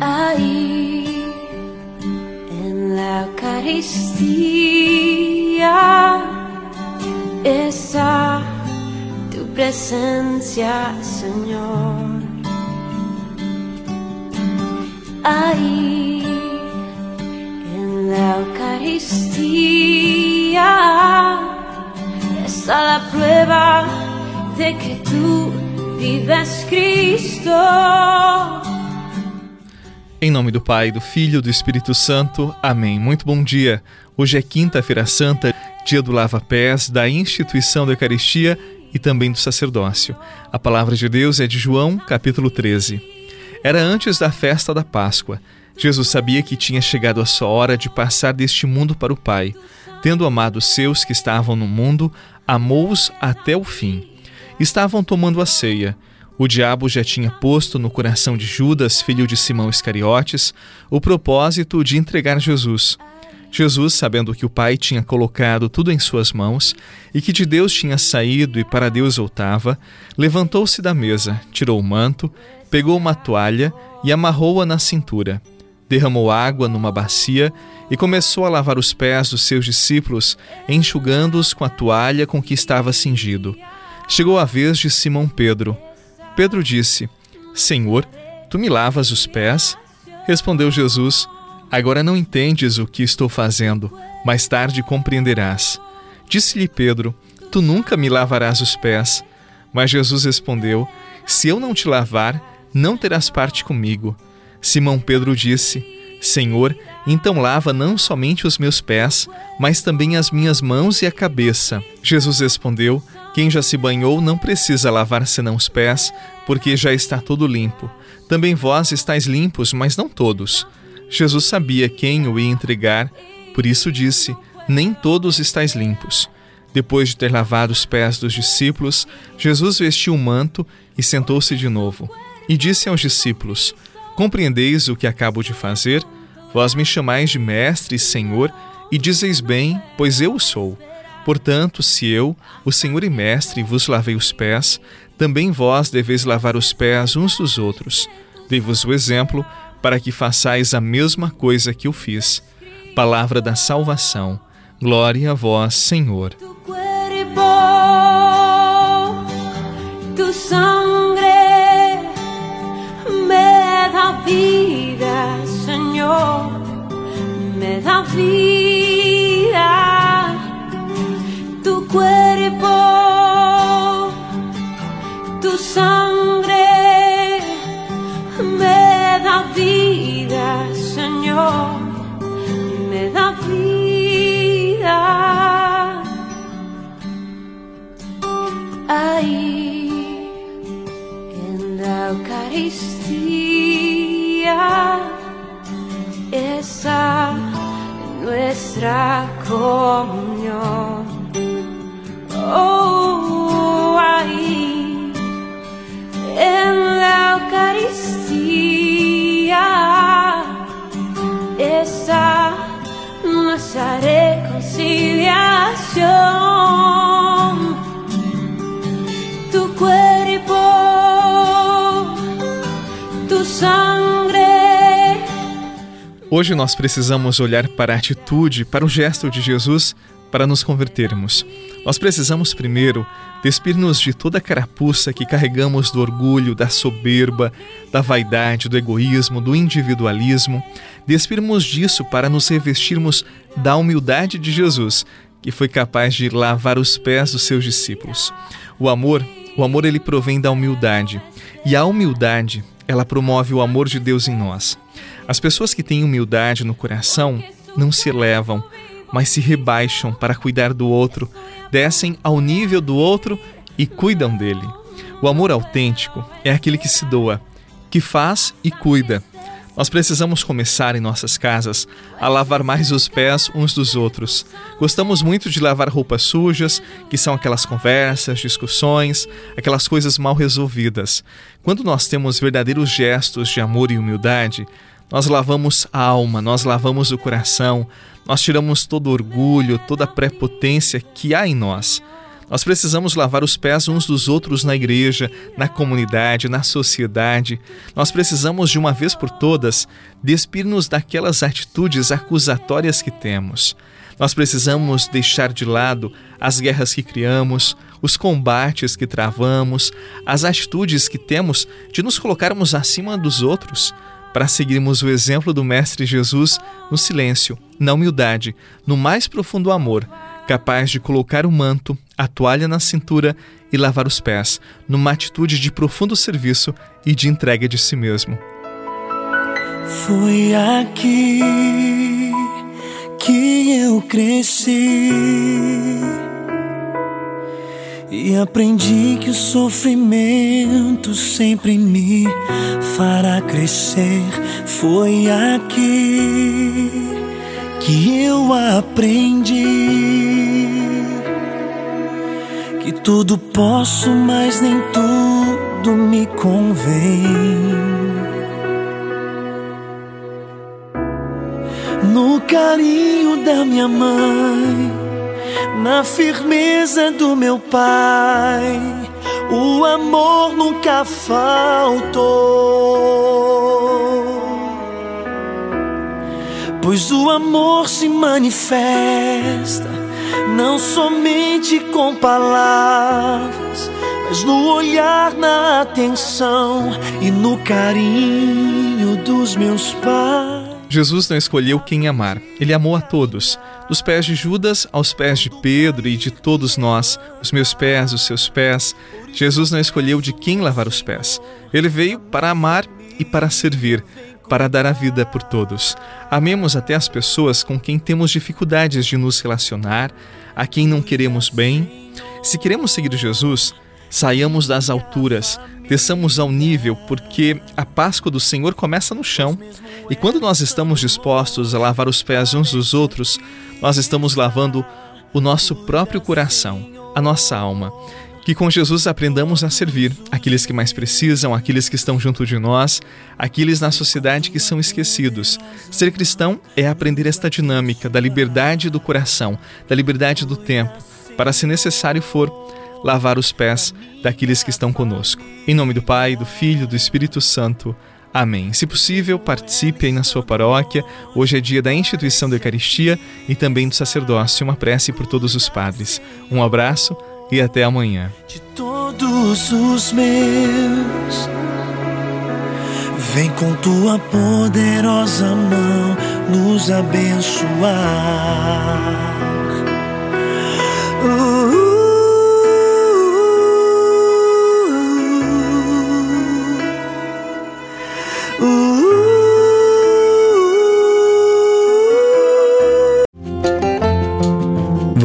Ahí en la Eucaristía está tu presencia, Señor. Ahí en la Eucaristía está la prueba de que tú vives Cristo. Em nome do Pai, do Filho e do Espírito Santo. Amém. Muito bom dia. Hoje é quinta-feira santa, dia do lava-pés, da instituição da Eucaristia e também do sacerdócio. A palavra de Deus é de João, capítulo 13. Era antes da festa da Páscoa. Jesus sabia que tinha chegado a sua hora de passar deste mundo para o Pai. Tendo amado os seus que estavam no mundo, amou-os até o fim. Estavam tomando a ceia. O diabo já tinha posto no coração de Judas, filho de Simão Iscariotes, o propósito de entregar Jesus. Jesus, sabendo que o Pai tinha colocado tudo em suas mãos e que de Deus tinha saído e para Deus voltava, levantou-se da mesa, tirou o manto, pegou uma toalha e amarrou-a na cintura. Derramou água numa bacia e começou a lavar os pés dos seus discípulos, enxugando-os com a toalha com que estava cingido. Chegou a vez de Simão Pedro. Pedro disse: Senhor, tu me lavas os pés? Respondeu Jesus: Agora não entendes o que estou fazendo, mais tarde compreenderás. Disse-lhe Pedro: Tu nunca me lavarás os pés. Mas Jesus respondeu: Se eu não te lavar, não terás parte comigo. Simão Pedro disse: Senhor, então lava não somente os meus pés, mas também as minhas mãos e a cabeça. Jesus respondeu: quem já se banhou não precisa lavar senão os pés, porque já está todo limpo. Também vós estáis limpos, mas não todos. Jesus sabia quem o ia entregar, por isso disse: Nem todos estáis limpos. Depois de ter lavado os pés dos discípulos, Jesus vestiu o um manto e sentou-se de novo. E disse aos discípulos: Compreendeis o que acabo de fazer? Vós me chamais de Mestre e Senhor, e dizeis bem, pois eu o sou. Portanto, se eu, o Senhor e Mestre, vos lavei os pés, também vós deveis lavar os pés uns dos outros. Dei-vos o exemplo para que façais a mesma coisa que eu fiz. Palavra da salvação. Glória a vós, Senhor. Sangre me da vida, Señor, me da vida. Ahí en la Eucaristía esa nuestra comunión. oh, Eucaristía esa nuestra reconciliación. Tu cuerpo, tu sangre. Hoje nós precisamos olhar para a atitude, para o gesto de Jesus para nos convertermos. Nós precisamos primeiro despir-nos de toda a carapuça que carregamos do orgulho, da soberba, da vaidade, do egoísmo, do individualismo, despirmos disso para nos revestirmos da humildade de Jesus, que foi capaz de lavar os pés dos seus discípulos. O amor, o amor ele provém da humildade, e a humildade, ela promove o amor de Deus em nós. As pessoas que têm humildade no coração não se elevam, mas se rebaixam para cuidar do outro, descem ao nível do outro e cuidam dele. O amor autêntico é aquele que se doa, que faz e cuida. Nós precisamos começar em nossas casas a lavar mais os pés uns dos outros. Gostamos muito de lavar roupas sujas, que são aquelas conversas, discussões, aquelas coisas mal resolvidas. Quando nós temos verdadeiros gestos de amor e humildade, nós lavamos a alma, nós lavamos o coração, nós tiramos todo orgulho, toda prepotência que há em nós. Nós precisamos lavar os pés uns dos outros na igreja, na comunidade, na sociedade. Nós precisamos, de uma vez por todas, despir-nos daquelas atitudes acusatórias que temos. Nós precisamos deixar de lado as guerras que criamos, os combates que travamos, as atitudes que temos de nos colocarmos acima dos outros, para seguirmos o exemplo do Mestre Jesus no silêncio, na humildade, no mais profundo amor, capaz de colocar o manto, a toalha na cintura e lavar os pés, numa atitude de profundo serviço e de entrega de si mesmo. Foi aqui que eu cresci e aprendi que o sofrimento sempre me fará crescer. Foi aqui que eu aprendi que tudo posso, mas nem tudo me convém. no carinho da minha mãe, na firmeza do meu pai, o amor nunca faltou. Pois o amor se manifesta não somente com palavras, mas no olhar, na atenção e no carinho dos meus pais. Jesus não escolheu quem amar, ele amou a todos, dos pés de Judas aos pés de Pedro e de todos nós, os meus pés, os seus pés. Jesus não escolheu de quem lavar os pés. Ele veio para amar e para servir, para dar a vida por todos. Amemos até as pessoas com quem temos dificuldades de nos relacionar, a quem não queremos bem. Se queremos seguir Jesus, saiamos das alturas, desçamos ao nível, porque a Páscoa do Senhor começa no chão. E quando nós estamos dispostos a lavar os pés uns dos outros, nós estamos lavando o nosso próprio coração, a nossa alma. Que com Jesus aprendamos a servir aqueles que mais precisam, aqueles que estão junto de nós, aqueles na sociedade que são esquecidos. Ser cristão é aprender esta dinâmica da liberdade do coração, da liberdade do tempo, para, se necessário for, lavar os pés daqueles que estão conosco. Em nome do Pai, do Filho e do Espírito Santo. Amém. Se possível, participe aí na sua paróquia. Hoje é dia da instituição da Eucaristia e também do sacerdócio. Uma prece por todos os padres. Um abraço e até amanhã. De todos os meus, vem com tua poderosa mão nos abençoar.